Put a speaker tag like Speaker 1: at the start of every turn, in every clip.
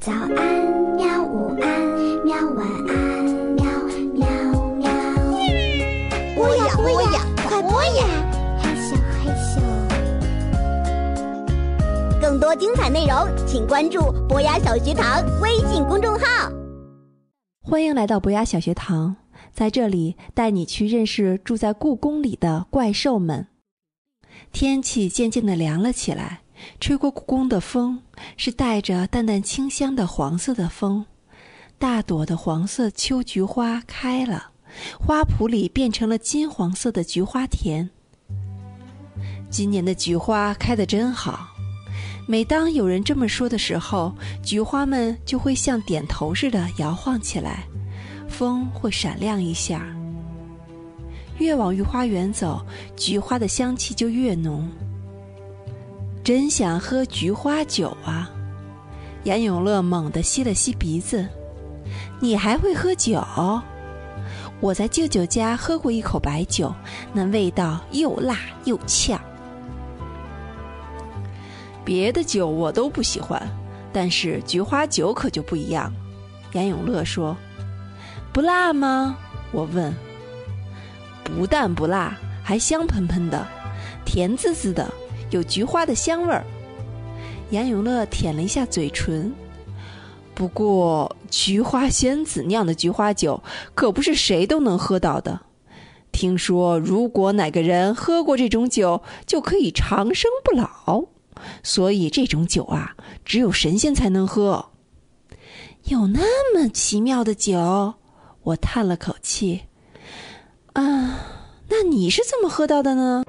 Speaker 1: 早安，喵！午安，喵！晚安，喵喵喵。
Speaker 2: 播呀播呀，快播呀！
Speaker 1: 害羞害羞。
Speaker 2: 更多精彩内容，请关注博雅小学堂微信公众号。
Speaker 3: 欢迎来到博雅小学堂，在这里带你去认识住在故宫里的怪兽们。天气渐渐的凉了起来。吹过故宫的风是带着淡淡清香的黄色的风，大朵的黄色秋菊花开了，花圃里变成了金黄色的菊花田。今年的菊花开得真好，每当有人这么说的时候，菊花们就会像点头似的摇晃起来，风会闪亮一下。越往御花园走，菊花的香气就越浓。真想喝菊花酒啊！严永乐猛地吸了吸鼻子。你还会喝酒？我在舅舅家喝过一口白酒，那味道又辣又呛。别的酒我都不喜欢，但是菊花酒可就不一样。严永乐说：“不辣吗？”我问。不但不辣，还香喷喷的，甜滋滋的。有菊花的香味儿，杨永乐舔了一下嘴唇。不过，菊花仙子酿的菊花酒可不是谁都能喝到的。听说，如果哪个人喝过这种酒，就可以长生不老。所以，这种酒啊，只有神仙才能喝。有那么奇妙的酒？我叹了口气。啊，那你是怎么喝到的呢？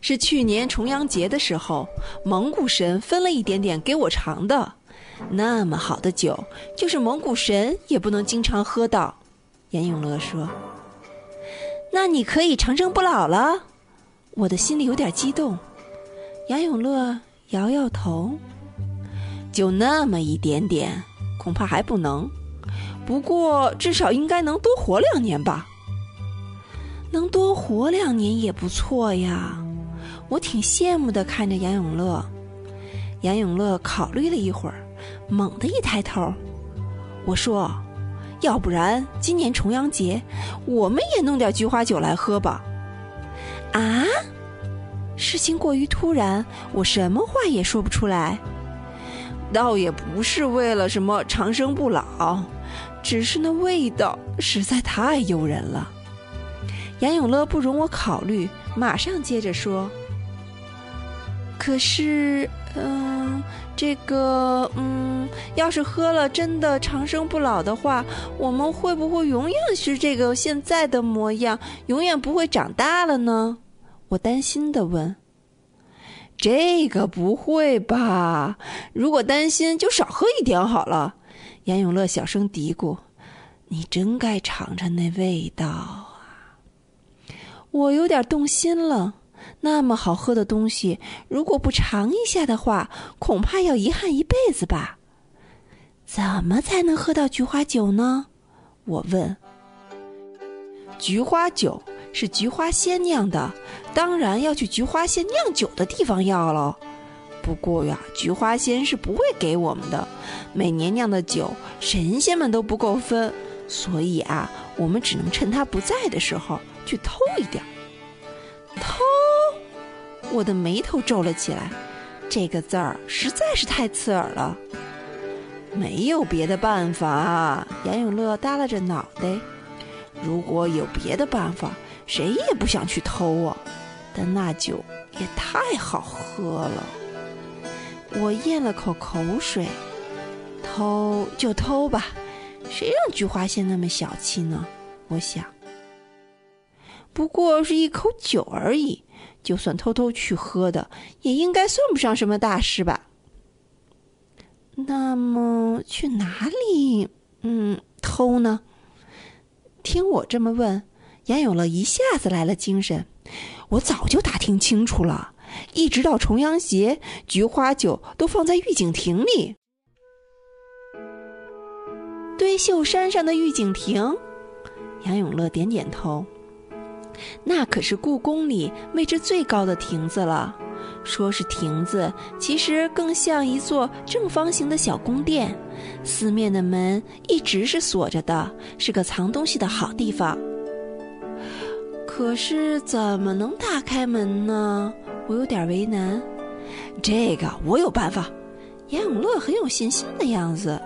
Speaker 3: 是去年重阳节的时候，蒙古神分了一点点给我尝的。那么好的酒，就是蒙古神也不能经常喝到。严永乐说：“那你可以长生不老了。”我的心里有点激动。杨永乐摇摇头：“就那么一点点，恐怕还不能。不过至少应该能多活两年吧。能多活两年也不错呀。”我挺羡慕的，看着杨永乐。杨永乐考虑了一会儿，猛地一抬头，我说：“要不然今年重阳节，我们也弄点菊花酒来喝吧？”啊！事情过于突然，我什么话也说不出来。倒也不是为了什么长生不老，只是那味道实在太诱人了。杨永乐不容我考虑，马上接着说。可是，嗯，这个，嗯，要是喝了真的长生不老的话，我们会不会永远是这个现在的模样，永远不会长大了呢？我担心的问。这个不会吧？如果担心，就少喝一点好了。杨永乐小声嘀咕：“你真该尝尝那味道啊！”我有点动心了。那么好喝的东西，如果不尝一下的话，恐怕要遗憾一辈子吧。怎么才能喝到菊花酒呢？我问。菊花酒是菊花仙酿的，当然要去菊花仙酿酒的地方要喽。不过呀，菊花仙是不会给我们的，每年酿的酒，神仙们都不够分，所以啊，我们只能趁他不在的时候去偷一点。偷。我的眉头皱了起来，这个字儿实在是太刺耳了。没有别的办法，杨永乐耷拉着脑袋。如果有别的办法，谁也不想去偷啊。但那酒也太好喝了。我咽了口口水，偷就偷吧，谁让菊花仙那么小气呢？我想，不过是一口酒而已。就算偷偷去喝的，也应该算不上什么大事吧？那么去哪里，嗯，偷呢？听我这么问，杨永乐一下子来了精神。我早就打听清楚了，一直到重阳节，菊花酒都放在御景亭里。堆秀山上的御景亭，杨永乐点点头。那可是故宫里位置最高的亭子了，说是亭子，其实更像一座正方形的小宫殿，四面的门一直是锁着的，是个藏东西的好地方。可是怎么能打开门呢？我有点为难。这个我有办法。严永乐很有信心的样子。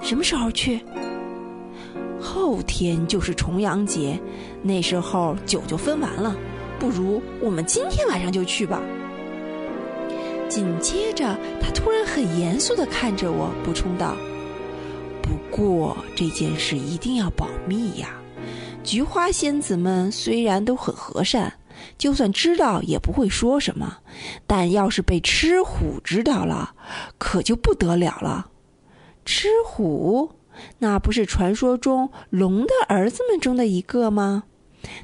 Speaker 3: 什么时候去？后天就是重阳节，那时候酒就分完了。不如我们今天晚上就去吧。紧接着，他突然很严肃地看着我，补充道：“不过这件事一定要保密呀。菊花仙子们虽然都很和善，就算知道也不会说什么。但要是被吃虎知道了，可就不得了了。吃虎，那不是传说中龙的儿子们中的一个吗？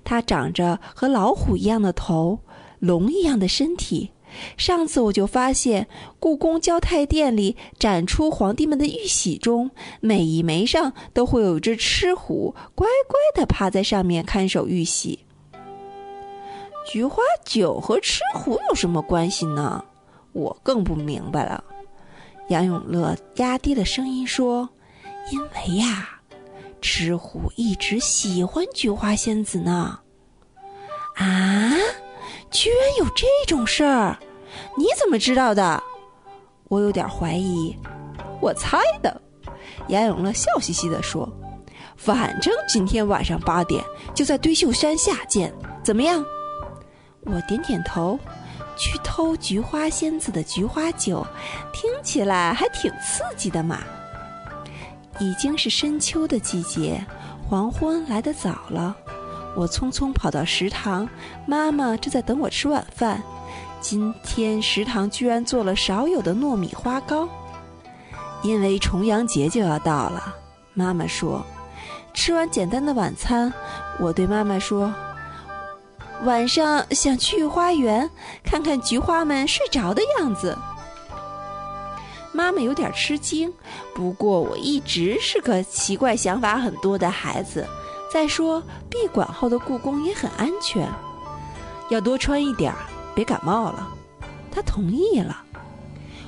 Speaker 3: 它长着和老虎一样的头，龙一样的身体。”上次我就发现，故宫交泰殿里展出皇帝们的玉玺中，每一枚上都会有一只吃虎，乖乖地趴在上面看守玉玺。菊花酒和吃虎有什么关系呢？我更不明白了。杨永乐压低了声音说：“因为呀，赤虎一直喜欢菊花仙子呢。”啊？居然有这种事儿，你怎么知道的？我有点怀疑，我猜的。严永乐笑嘻嘻地说：“反正今天晚上八点就在堆秀山下见，怎么样？”我点点头。去偷菊花仙子的菊花酒，听起来还挺刺激的嘛。已经是深秋的季节，黄昏来得早了。我匆匆跑到食堂，妈妈正在等我吃晚饭。今天食堂居然做了少有的糯米花糕，因为重阳节就要到了。妈妈说，吃完简单的晚餐，我对妈妈说，晚上想去花园看看菊花们睡着的样子。妈妈有点吃惊，不过我一直是个奇怪想法很多的孩子。再说，闭馆后的故宫也很安全，要多穿一点，别感冒了。他同意了，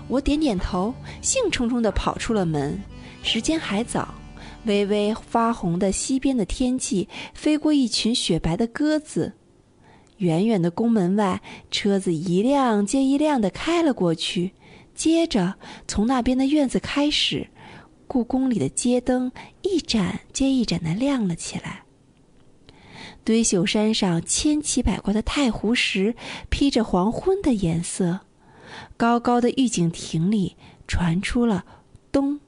Speaker 3: 我点点头，兴冲冲地跑出了门。时间还早，微微发红的西边的天际飞过一群雪白的鸽子。远远的宫门外，车子一辆接一辆地开了过去。接着，从那边的院子开始。故宫里的街灯一盏接一盏的亮了起来。堆秀山上千奇百怪的太湖石披着黄昏的颜色，高高的御景亭里传出了咚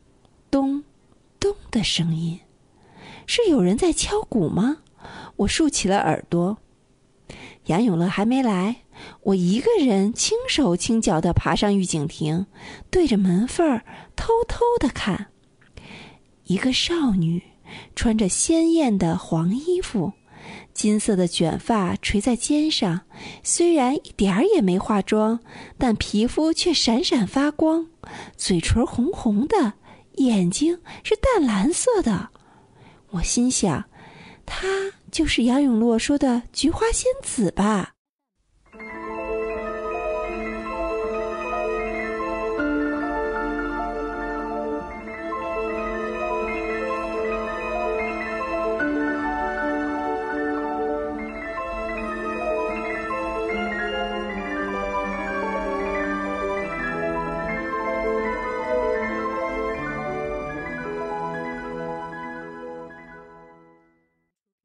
Speaker 3: 咚咚的声音，是有人在敲鼓吗？我竖起了耳朵。杨永乐还没来，我一个人轻手轻脚地爬上御景亭，对着门缝儿偷偷地看。一个少女，穿着鲜艳的黄衣服，金色的卷发垂在肩上，虽然一点儿也没化妆，但皮肤却闪闪发光，嘴唇红红的，眼睛是淡蓝色的。我心想，她就是杨永洛说的菊花仙子吧。